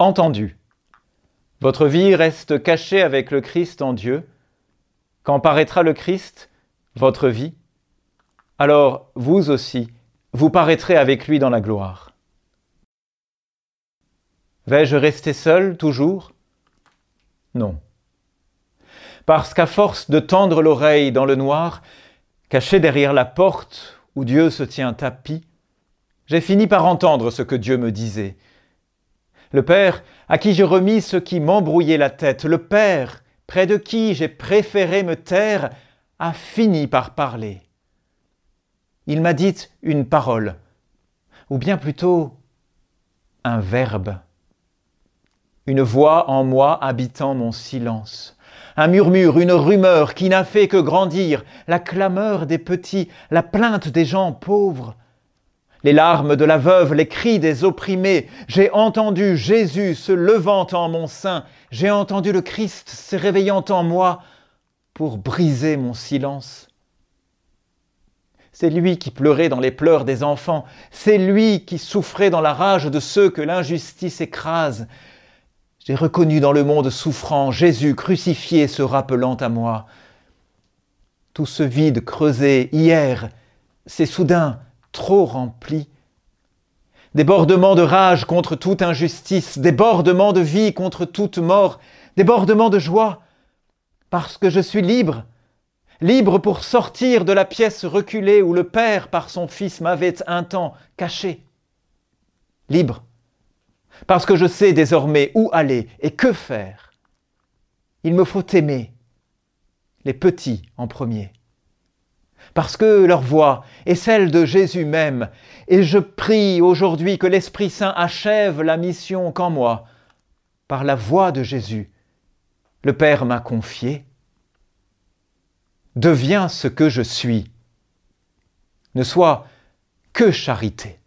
Entendu. Votre vie reste cachée avec le Christ en Dieu. Quand paraîtra le Christ, votre vie, alors vous aussi, vous paraîtrez avec lui dans la gloire. Vais-je rester seul toujours? Non. Parce qu'à force de tendre l'oreille dans le noir, caché derrière la porte où Dieu se tient tapis, j'ai fini par entendre ce que Dieu me disait. Le Père, à qui j'ai remis ce qui m'embrouillait la tête, le Père, près de qui j'ai préféré me taire, a fini par parler. Il m'a dit une parole, ou bien plutôt un verbe. Une voix en moi habitant mon silence. Un murmure, une rumeur qui n'a fait que grandir, la clameur des petits, la plainte des gens pauvres, les larmes de la veuve, les cris des opprimés. J'ai entendu Jésus se levant en mon sein, j'ai entendu le Christ se réveillant en moi pour briser mon silence. C'est lui qui pleurait dans les pleurs des enfants, c'est lui qui souffrait dans la rage de ceux que l'injustice écrase. J'ai reconnu dans le monde souffrant Jésus crucifié se rappelant à moi. Tout ce vide creusé hier, c'est soudain trop rempli. Débordement de rage contre toute injustice, débordement de vie contre toute mort, débordement de joie, parce que je suis libre, libre pour sortir de la pièce reculée où le Père par son Fils m'avait un temps caché. Libre, parce que je sais désormais où aller et que faire. Il me faut aimer les petits en premier parce que leur voix est celle de Jésus même, et je prie aujourd'hui que l'Esprit Saint achève la mission qu'en moi, par la voix de Jésus, le Père m'a confié. Deviens ce que je suis, ne sois que charité.